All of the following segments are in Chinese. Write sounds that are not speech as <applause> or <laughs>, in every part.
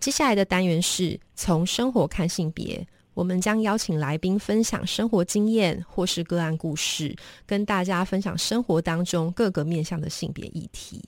接下来的单元是从生活看性别，我们将邀请来宾分享生活经验或是个案故事，跟大家分享生活当中各个面向的性别议题。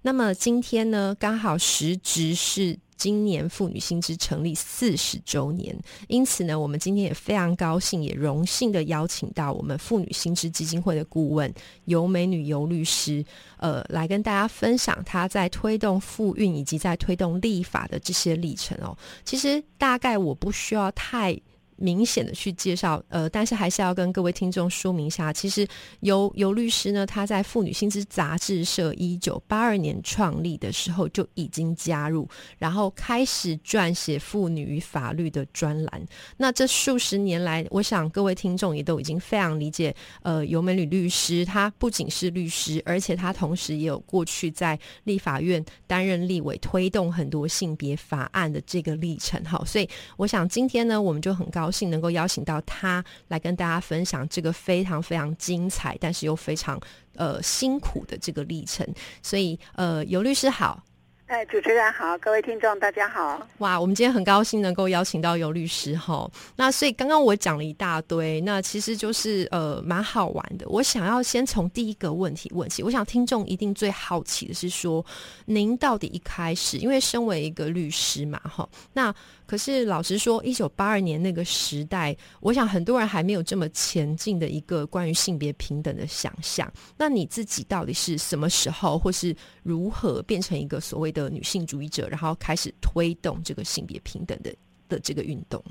那么今天呢，刚好时值是。今年妇女新知成立四十周年，因此呢，我们今天也非常高兴，也荣幸的邀请到我们妇女新知基金会的顾问尤美女尤律师，呃，来跟大家分享她在推动妇运以及在推动立法的这些历程哦。其实大概我不需要太。明显的去介绍，呃，但是还是要跟各位听众说明一下，其实尤尤律师呢，他在妇女薪资杂志社一九八二年创立的时候就已经加入，然后开始撰写妇女与法律的专栏。那这数十年来，我想各位听众也都已经非常理解，呃，尤美女律师，她不仅是律师，而且她同时也有过去在立法院担任立委，推动很多性别法案的这个历程。好，所以我想今天呢，我们就很高。能够邀请到他来跟大家分享这个非常非常精彩，但是又非常呃辛苦的这个历程。所以呃，尤律师好。哎，主持人好，各位听众大家好。哇，我们今天很高兴能够邀请到尤律师哈。那所以刚刚我讲了一大堆，那其实就是呃蛮好玩的。我想要先从第一个问题问起，我想听众一定最好奇的是说，您到底一开始，因为身为一个律师嘛哈，那。可是老实说，一九八二年那个时代，我想很多人还没有这么前进的一个关于性别平等的想象。那你自己到底是什么时候，或是如何变成一个所谓的女性主义者，然后开始推动这个性别平等的的这个运动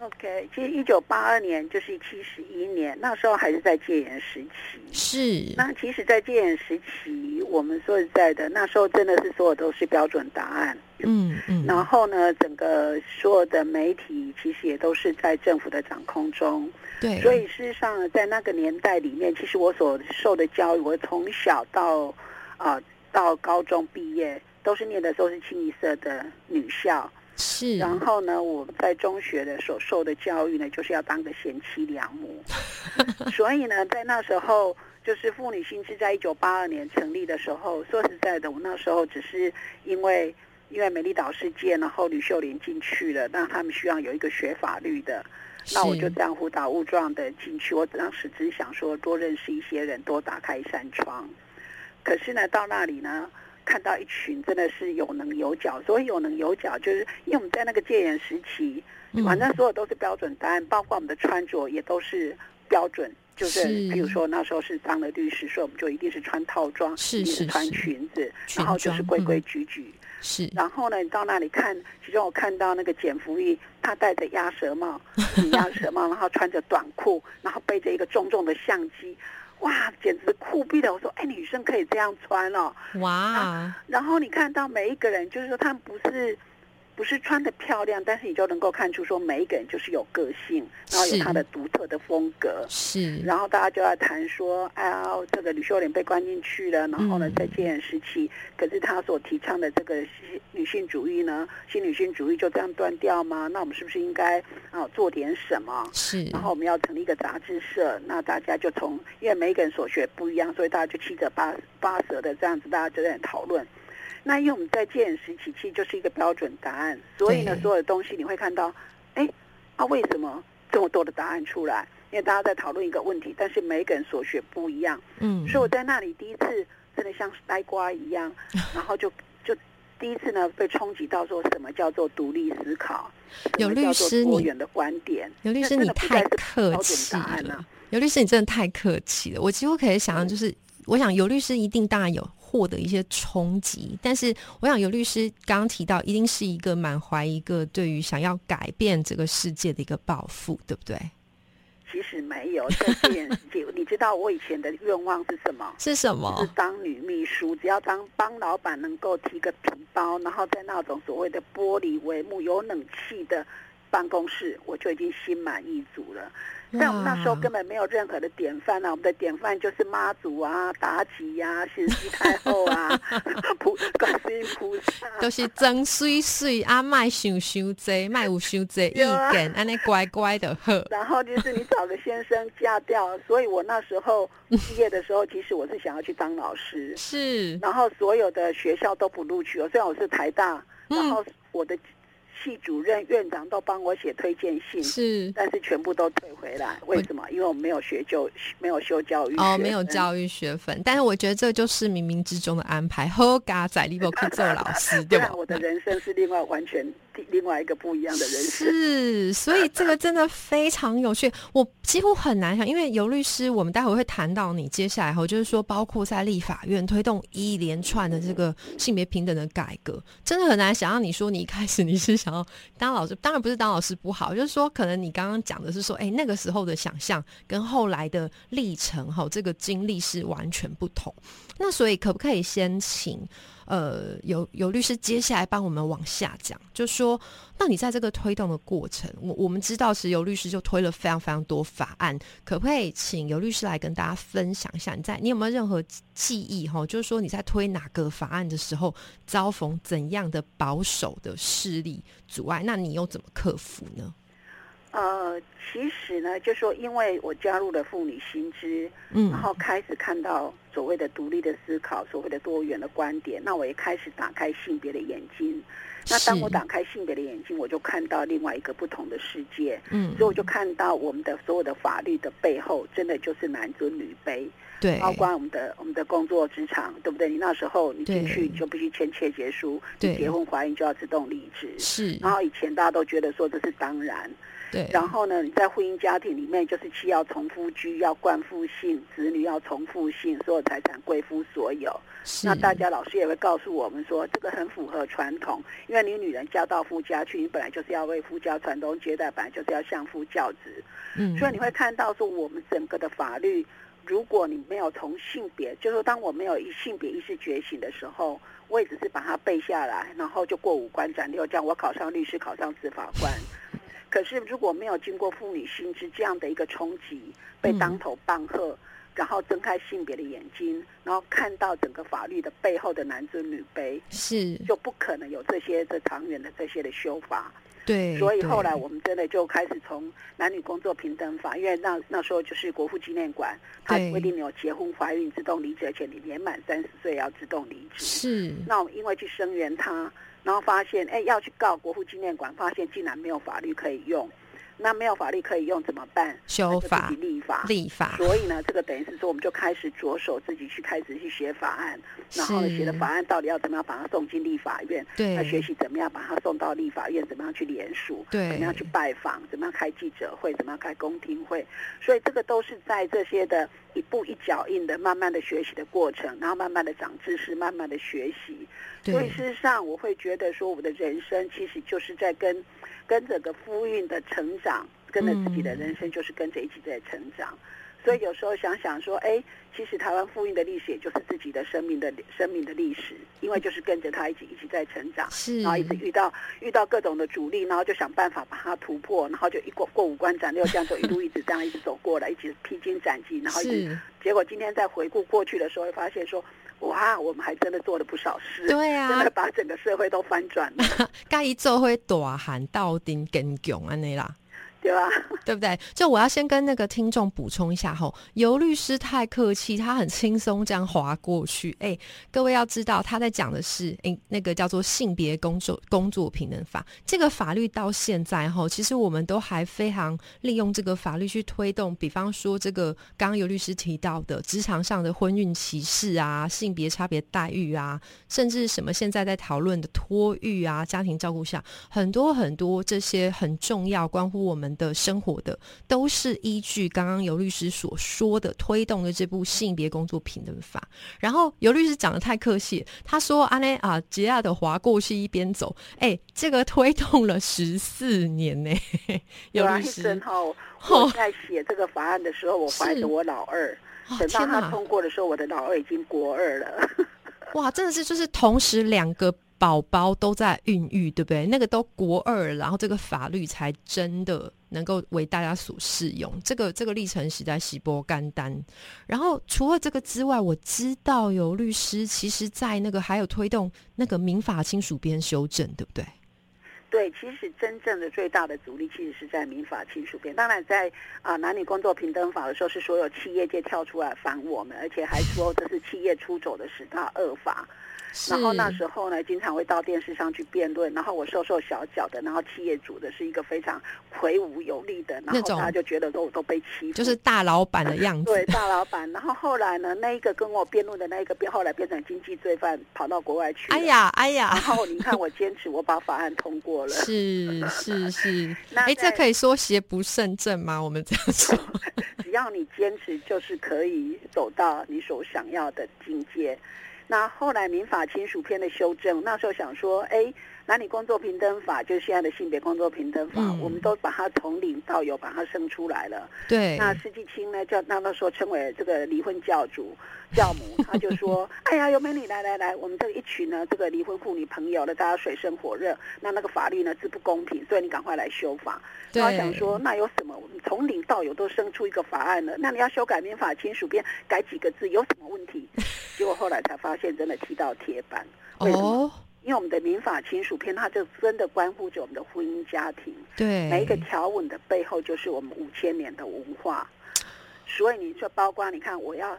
？OK，其实一九八二年就是七十一年，那时候还是在戒严时期。是。那其实，在戒严时期，我们说实在的，那时候真的是所有都是标准答案。嗯嗯。然后呢，整个所有的媒体其实也都是在政府的掌控中。对。所以事实上，在那个年代里面，其实我所受的教育，我从小到啊到高中毕业，都是念的都是清一色的女校。是，然后呢，我在中学的所受的教育呢，就是要当个贤妻良母。<laughs> 所以呢，在那时候，就是妇女新知在一九八二年成立的时候，说实在的，我那时候只是因为因为美丽岛事件，然后吕秀莲进去了，那他们需要有一个学法律的，那我就这样误打误撞的进去。我当时只是想说多认识一些人，多打开一扇窗。可是呢，到那里呢？看到一群真的是有棱有角，所以有棱有角，就是因为我们在那个戒严时期，反正所有都是标准答案，包括我们的穿着也都是标准，就是比如说那时候是当了律师，所以我们就一定是穿套装，一定是穿裙子，然后就是规规矩矩。是，然后呢，你到那里看，其中我看到那个简福玉，他戴着鸭舌帽，<laughs> 鸭舌帽，然后穿着短裤，然后背着一个重重的相机。哇，简直酷毙了！我说，哎，女生可以这样穿哦。哇，然后你看到每一个人，就是说他们不是。不是穿的漂亮，但是你就能够看出说每一个人就是有个性，然后有他的独特的风格。是，然后大家就要谈说，哎呀，这个吕秀莲被关进去了，然后呢，在戒严时期，可是他所提倡的这个女性主义呢，新女性主义就这样断掉吗？那我们是不是应该啊做点什么？是，然后我们要成立一个杂志社，那大家就从因为每一个人所学不一样，所以大家就七折八八折的这样子，大家就在讨论。那因为我们在戒严时期，其实就是一个标准答案，所以呢，所有的东西你会看到，哎，啊，为什么这么多的答案出来？因为大家在讨论一个问题，但是每个人所学不一样，嗯，所以我在那里第一次真的像呆瓜一样，<laughs> 然后就就第一次呢被冲击到说什么叫做独立思考，有律师多元的观点，有律师你太客气了，有律师你真的太客气了，我几乎可以想象，就是我想有律师一定当然有。获得一些冲击，但是我想尤律师刚刚提到，一定是一个满怀一个对于想要改变这个世界的一个抱负，对不对？其实没有，这点 <laughs> 你知道我以前的愿望是什么？是什么？是当女秘书，只要当帮老板能够提个皮包，然后在那种所谓的玻璃帷幕、有冷气的办公室，我就已经心满意足了。在我们那时候根本没有任何的典范啊！我们的典范就是妈祖啊、妲己呀、慈禧 <laughs> 太后啊、<laughs> 菩观世音菩萨，都是真水水啊，卖想想济，卖有想济 <laughs> 意见，安尼乖乖的喝。然后就是你找个先生嫁掉，所以我那时候毕业的时候，其实我是想要去当老师，是。然后所有的学校都不录取哦，虽然我是台大，然后我的。系主任、院长都帮我写推荐信，是，但是全部都退回来。为什么？因为我没有学就没有修教育哦，没有教育学分。但是我觉得这就是冥冥之中的安排。喝嘎仔，你不可以做老师，<laughs> 对吧？我的人生是另外完全。另外一个不一样的人是，所以这个真的非常有趣。我几乎很难想，因为尤律师，我们待会会谈到你接下来后，就是说，包括在立法院推动一连串的这个性别平等的改革，真的很难想象。你说你一开始你是想要当老师，当然不是当老师不好，就是说，可能你刚刚讲的是说，哎，那个时候的想象跟后来的历程哈，这个经历是完全不同。那所以可不可以先请？呃，有有律师接下来帮我们往下讲，就说，那你在这个推动的过程，我我们知道是有律师就推了非常非常多法案，可不可以请有律师来跟大家分享一下？你在你有没有任何记忆哈？就是说你在推哪个法案的时候，遭逢怎样的保守的势力阻碍？那你又怎么克服呢？呃，其实呢，就说因为我加入了妇女新知，嗯，然后开始看到所谓的独立的思考，所谓的多元的观点，那我也开始打开性别的眼睛。那当我打开性别的眼睛，我就看到另外一个不同的世界，嗯，所以我就看到我们的所有的法律的背后，真的就是男尊女卑，对，包括我们的我们的工作职场，对不对？你那时候你进去就必须签切结书，你结婚怀孕就要自动离职，是。然后以前大家都觉得说这是当然。对，然后呢？你在婚姻家庭里面，就是妻要从夫居，要冠夫姓，子女要从父姓，所有财产归夫所有。那大家老师也会告诉我们说，这个很符合传统，因为你女人嫁到夫家去，你本来就是要为夫家传宗接代，本来就是要相夫教子。嗯，所以你会看到说，我们整个的法律，如果你没有从性别，就是说，当我没有一性别意识觉醒的时候，我也只是把它背下来，然后就过五关斩六将，我考上律师，考上司法官。可是如果没有经过妇女心智这样的一个冲击，被当头棒喝，然后睁开性别的眼睛，然后看到整个法律的背后的男尊女卑，是就不可能有这些的长远的这些的修法。对，所以后来我们真的就开始从男女工作平等法，因为那那时候就是国父纪念馆，它规定有结婚怀孕自动离职，而且你年满三十岁要自动离职。是，那我们因为去声援他。然后发现，哎，要去告国父纪念馆，发现竟然没有法律可以用，那没有法律可以用怎么办？修法、立法、立法。所以呢，这个等于是说，我们就开始着手自己去开始去写法案，然后写的法案到底要怎么样把它送进立法院？对，要学习怎么样把它送到立法院，怎么样去联署？对，怎么样去拜访？怎么样开记者会？怎么样开公听会？所以这个都是在这些的一步一脚印的慢慢的学习的过程，然后慢慢的长知识，慢慢的学习。所以事实上，我会觉得说，我的人生其实就是在跟，跟整个夫运的成长，跟着自己的人生就是跟着一起在成长。所以有时候想想说，哎，其实台湾夫运的历史也就是自己的生命的生命的历史，因为就是跟着他一起一起在成长，然后一直遇到遇到各种的阻力，然后就想办法把它突破，然后就一过过五关斩六将，就一路一直这样一直走过来，一直披荆斩棘，然后结果今天在回顾过去的时候，会发现说，哇，我们还真的做了不少事，对啊，真的把整个社会都翻转了，<laughs> 该一做会大喊到顶更强安尼啦。<laughs> 对吧？<laughs> 对不对？就我要先跟那个听众补充一下吼，尤律师太客气，他很轻松这样划过去。哎，各位要知道，他在讲的是哎，那个叫做性别工作工作平等法。这个法律到现在吼，其实我们都还非常利用这个法律去推动，比方说这个刚刚尤律师提到的职场上的婚孕歧视啊、性别差别待遇啊，甚至什么现在在讨论的托育啊、家庭照顾下，很多很多这些很重要关乎我们。们的生活的，都是依据刚刚尤律师所说的推动的这部性别工作平等法。然后尤律师讲的太客气，他说：“阿内啊，杰亚的划过去一边走。”哎，这个推动了十四年呢。<laughs> 尤律师哈，我在写这个法案的时候，我怀着我老二，等到他通过的时候，我的老二已经国二了。<laughs> 哇，真的是就是同时两个。宝宝都在孕育，对不对？那个都国二，然后这个法律才真的能够为大家所适用。这个这个历程实在喜波干单。然后除了这个之外，我知道有律师其实在那个还有推动那个民法亲属编修正，对不对？对，其实真正的最大的阻力其实是在民法亲属编。当然，在啊男女工作平等法的时候，是所有企业界跳出来反我们，而且还说这是企业出走的十大恶法。然后那时候呢，经常会到电视上去辩论。然后我瘦瘦小小的，然后企业主的是一个非常魁梧有力的，然后他就觉得都都被欺负，就是大老板的样子。对，大老板。然后后来呢，那一个跟我辩论的那一个变，后来变成经济罪犯，跑到国外去。哎呀，哎呀。然后你看，我坚持，我把法案通过了。是是是。哎，<laughs> 这可以说邪不胜正吗？我们这样说。<laughs> 只要你坚持，就是可以走到你所想要的境界。那后来民法亲属篇的修正，那时候想说，哎。男女工作平等法就是现在的性别工作平等法，我们都把它从零到有把它生出来了。对。那施纪清呢，叫那那时候称为这个离婚教主、教母，<laughs> 他就说：“哎呀，有美女来来来，我们这一群呢，这个离婚妇女朋友呢，大家水深火热，那那个法律呢是不公平，所以你赶快来修法。”他想说，那有什么？从零到有都生出一个法案了，那你要修改民法亲属编，改几个字有什么问题？<laughs> 结果后来才发现，真的踢到铁板。哦。因为我们的民法亲属篇，它就真的关乎着我们的婚姻家庭。对，每一个条文的背后，就是我们五千年的文化。所以你说，包括你看，我要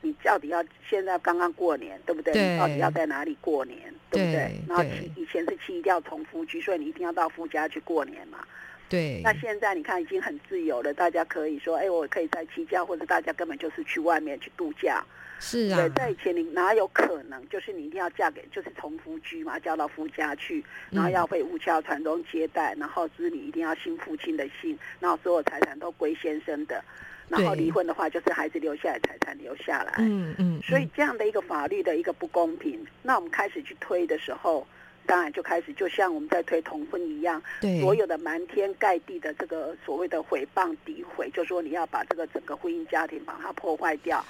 你到底要现在刚刚过年，对不对？你到底要在哪里过年，对不对？然后以前是妻一定要从夫居，所以你一定要到夫家去过年嘛。对。那现在你看，已经很自由了，大家可以说，哎，我可以在七家，或者大家根本就是去外面去度假。是啊，对，在以前你哪有可能？就是你一定要嫁给，就是从夫居嘛，嫁到夫家去，然后要被务家传宗接代，然后子女一定要姓父亲的姓，然后所有财产都归先生的，然后离婚的话就是孩子留下来财产留下来。嗯嗯。所以这样的一个法律的一个不公平，那我们开始去推的时候，当然就开始就像我们在推同婚一样，对，所有的瞒天盖地的这个所谓的诽谤诋毁，就说你要把这个整个婚姻家庭把它破坏掉。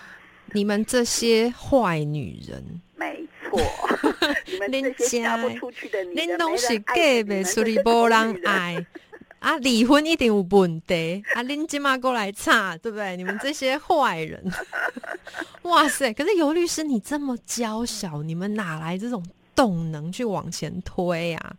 你们这些坏女人，没错，<laughs> 你们这些嫁不出去的女人，东西给呗，所以无人爱啊，离婚一定有问题啊，恁今嘛过来查，对不对？你们这些坏人，<laughs> 哇塞！可是尤律师，你这么娇小，你们哪来这种动能去往前推啊？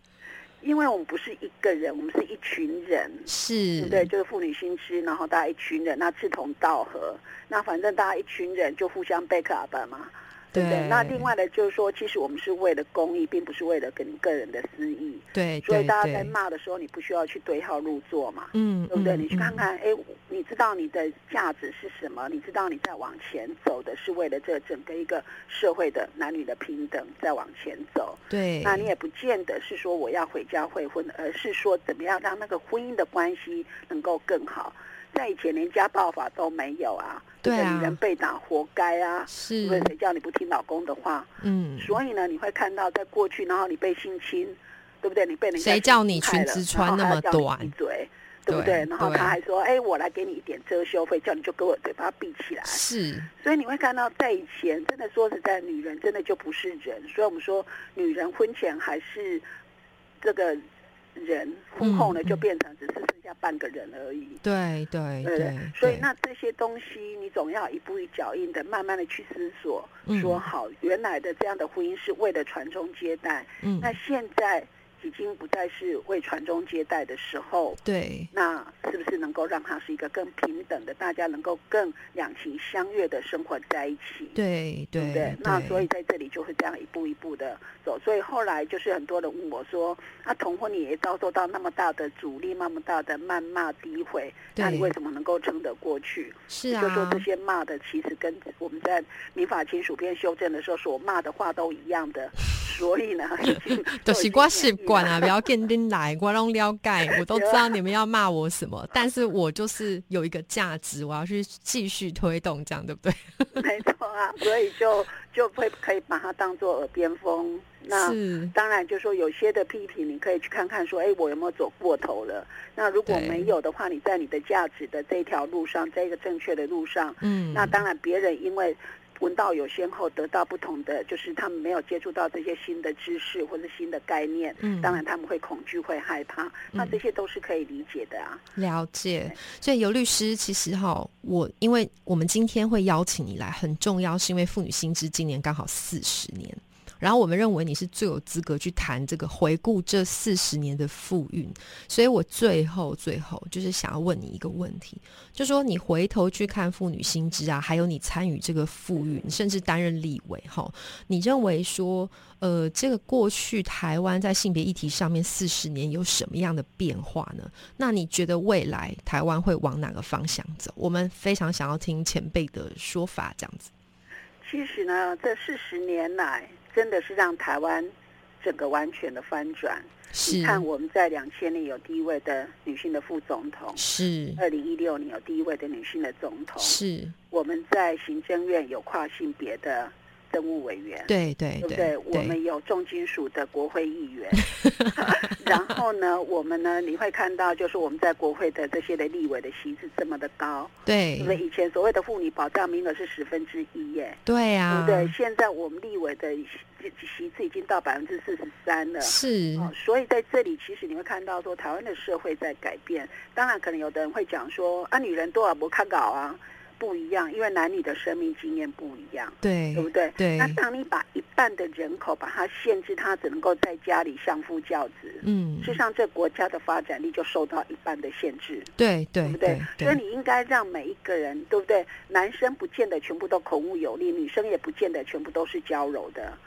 因为我们不是一个人，我们是一群人，是对，就是妇女心知，然后大家一群人，那志同道合，那反正大家一群人就互相 back up 嘛。对不对？那另外呢，就是说，其实我们是为了公益，并不是为了跟个人的私益。对，所以大家在骂的时候，你不需要去对号入座嘛。嗯，对不对？你去看看，哎，你知道你的价值是什么？你知道你在往前走的是为了这整个一个社会的男女的平等在往前走。对，那你也不见得是说我要回家会婚，而是说怎么样让那个婚姻的关系能够更好。在以前连家暴法都没有啊，对啊，女人被打活该啊，是，因为谁叫你不听老公的话？嗯，所以呢，你会看到在过去，然后你被性侵，对不对？你被人谁叫你裙子穿那么短？嘴，对不对？然后他还说，哎，我来给你一点遮羞费，叫你就给我嘴巴闭起来。是，所以你会看到在以前，真的说实在，女人真的就不是人。所以我们说，女人婚前还是这个。人婚后呢，就变成只是剩下半个人而已。对对对，所以那这些东西，你总要一步一脚印的，慢慢的去思索，说好原来的这样的婚姻是为了传宗接代。嗯，那现在。已经不再是为传宗接代的时候，对，那是不是能够让他是一个更平等的，大家能够更两情相悦的生活在一起？对对对，那所以在这里就会这样一步一步的走。所以后来就是很多人问我说：“那同婚你也遭受到那么大的阻力，那么大的谩骂诋毁，那你为什么能够撑得过去？”是啊，就说这些骂的其实跟我们在民法亲属篇修正的时候所骂的话都一样的，<laughs> 所以呢，都是我是管啊，不要跟丁来，我拢了解，我都知道你们要骂我什么，但是我就是有一个价值，我要去继续推动，这样对不对？<laughs> 没错啊，所以就就会可以把它当做耳边风。那当然，就说有些的批评，你可以去看看，说，哎，我有没有走过头了？那如果没有的话，你在你的价值的这条路上，在一个正确的路上，嗯，那当然，别人因为闻道有先后，得到不同的，就是他们没有接触到这些新的知识或者新的概念，嗯，当然他们会恐惧，会害怕，那这些都是可以理解的啊。了解，所以尤律师，其实哈，我因为我们今天会邀请你来，很重要，是因为妇女新知今年刚好四十年。然后我们认为你是最有资格去谈这个回顾这四十年的复运，所以我最后最后就是想要问你一个问题，就说你回头去看妇女新知啊，还有你参与这个复运，甚至担任立委哈，你认为说呃这个过去台湾在性别议题上面四十年有什么样的变化呢？那你觉得未来台湾会往哪个方向走？我们非常想要听前辈的说法，这样子。其实呢，这四十年来。真的是让台湾整个完全的翻转。你看，我们在两千年有第一位的女性的副总统，是二零一六年有第一位的女性的总统，是我们在行政院有跨性别的。政务委员，对对对对？我们有重金属的国会议员，<laughs> 然后呢，我们呢，你会看到，就是我们在国会的这些的立委的席次这么的高，对，因为以前所谓的妇女保障名额是十分之一耶，对呀，对？现在我们立委的席次已经到百分之四十三了，是，所以在这里其实你会看到说，台湾的社会在改变。当然，可能有的人会讲说，啊，女人多少不看稿啊。不一样，因为男女的生命经验不一样，对，对不对？对。那当你把一半的人口把它限制，他只能够在家里相夫教子，嗯，事实上这国家的发展力就受到一半的限制，对对，对不对？所以你应该让每一个人，对不对？男生不见得全部都孔武有力，女生也不见得全部都是娇柔的。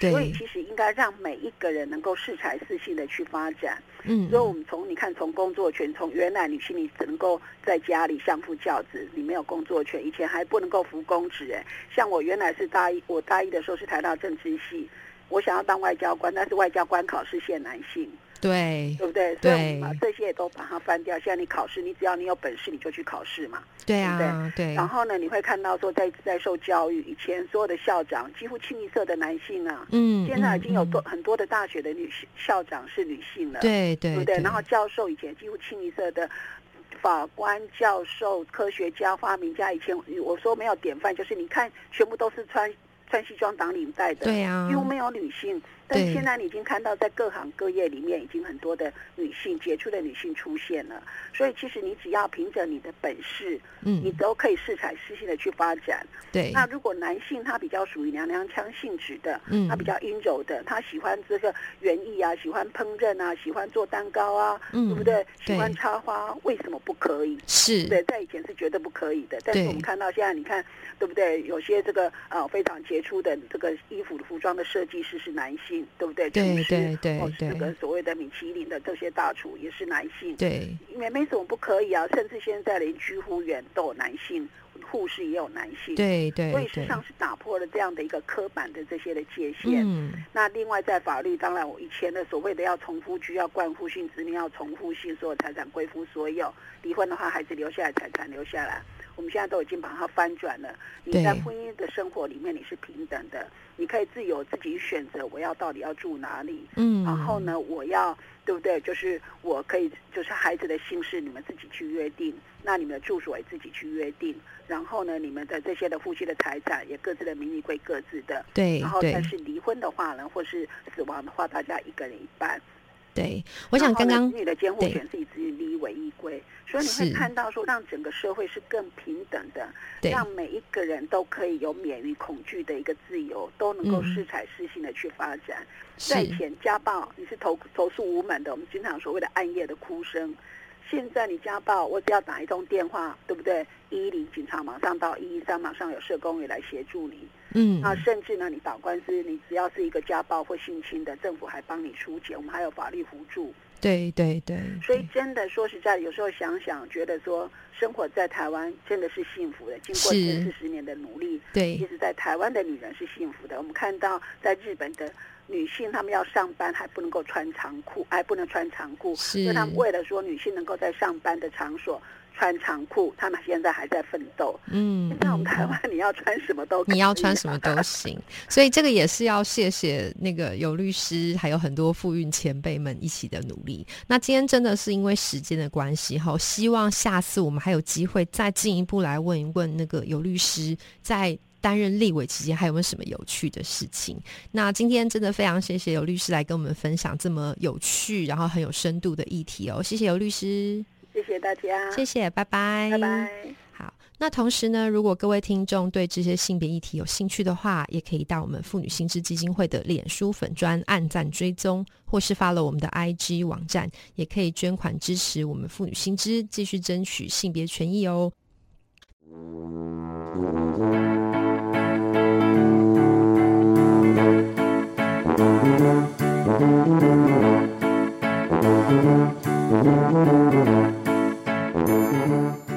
所以其实应该让每一个人能够适才适性的去发展。嗯，所以我们从你看，从工作权，从原来女性你只能够在家里相夫教子，你没有工作权，以前还不能够服公职。哎，像我原来是大一，我大一的时候是台大政治系，我想要当外交官，但是外交官考试限男性。对，对不对？所以这些也都把它翻掉。现在你考试，你只要你有本事，你就去考试嘛。对啊，对。然后呢，你会看到说，在在受教育以前，所有的校长几乎清一色的男性啊。嗯。现在已经有多很多的大学的女校长是女性了。对对。对不对？然后教授以前几乎清一色的法官、教授、科学家、发明家，以前我说没有典范，就是你看，全部都是穿穿西装、打领带的。对呀。几乎没有女性。但现在你已经看到，在各行各业里面，已经很多的女性杰出的女性出现了。所以，其实你只要凭着你的本事，嗯，你都可以适才适性的去发展。对。那如果男性他比较属于娘娘腔性质的，嗯，他比较阴柔的，他喜欢这个园艺啊，喜欢烹饪啊，喜欢做蛋糕啊，嗯对不对？喜欢插花，为什么不可以？是。对，在以前是绝对不可以的。但是我们看到现在，你看，对不对？有些这个呃非常杰出的这个衣服的服装的设计师是男性。对不对？对对对，这个所谓的米其林的这些大厨也是男性。对，没没什么不可以啊，甚至现在连居护员都有男性，护士也有男性。对对，所以实际上是打破了这样的一个刻板的这些的界限。嗯。那另外在法律，当然我以前的所谓的要重复居、要冠夫性子女、要重复性所有财产归夫所有，离婚的话孩子留下来财产留下来。我们现在都已经把它翻转了。你在婚姻的生活里面，你是平等的，你可以自由自己选择我要到底要住哪里。嗯，然后呢，我要对不对？就是我可以，就是孩子的姓氏你们自己去约定，那你们的住所也自己去约定。然后呢，你们的这些的夫妻的财产也各自的名义归各自的。对，然后但是离婚的话呢，或是死亡的话，大家一个人一半。对，我想刚刚你的监护权是以子女利益为依归，所以你会看到说，让整个社会是更平等的，让每一个人都可以有免于恐惧的一个自由，都能够适才适性的去发展。在前家暴你是投投诉无门的，我们经常所谓的暗夜的哭声。现在你家暴，我只要打一通电话，对不对？一一零警察马上到，一一三马上有社工也来协助你。嗯，那甚至呢，你打官司，你只要是一个家暴或性侵的，政府还帮你出钱，我们还有法律辅助。对对对。所以真的说实在，有时候想想，觉得说生活在台湾真的是幸福的。经过这四十年的努力，对，其实在台湾的女人是幸福的。我们看到在日本的女性她们要上班还不能够穿长裤，还不能穿长裤，是所以他们为了说女性能够在上班的场所穿长裤，他们现在还在奋斗。嗯现在我们嗯台湾你要穿什么都可以你要穿什么都行，所以这个也是要谢谢那个有律师，还有很多妇运前辈们一起的努力。那今天真的是因为时间的关系哈，希望下次我们还有机会再进一步来问一问那个有律师在。担任立委期间还有没有什么有趣的事情？那今天真的非常谢谢有律师来跟我们分享这么有趣，然后很有深度的议题哦。谢谢有律师，谢谢大家，谢谢，拜拜，拜拜。好，那同时呢，如果各位听众对这些性别议题有兴趣的话，也可以到我们妇女新知基金会的脸书粉专按赞追踪，或是发了我们的 IG 网站，也可以捐款支持我们妇女新知，继续争取性别权益哦。Thank you. Música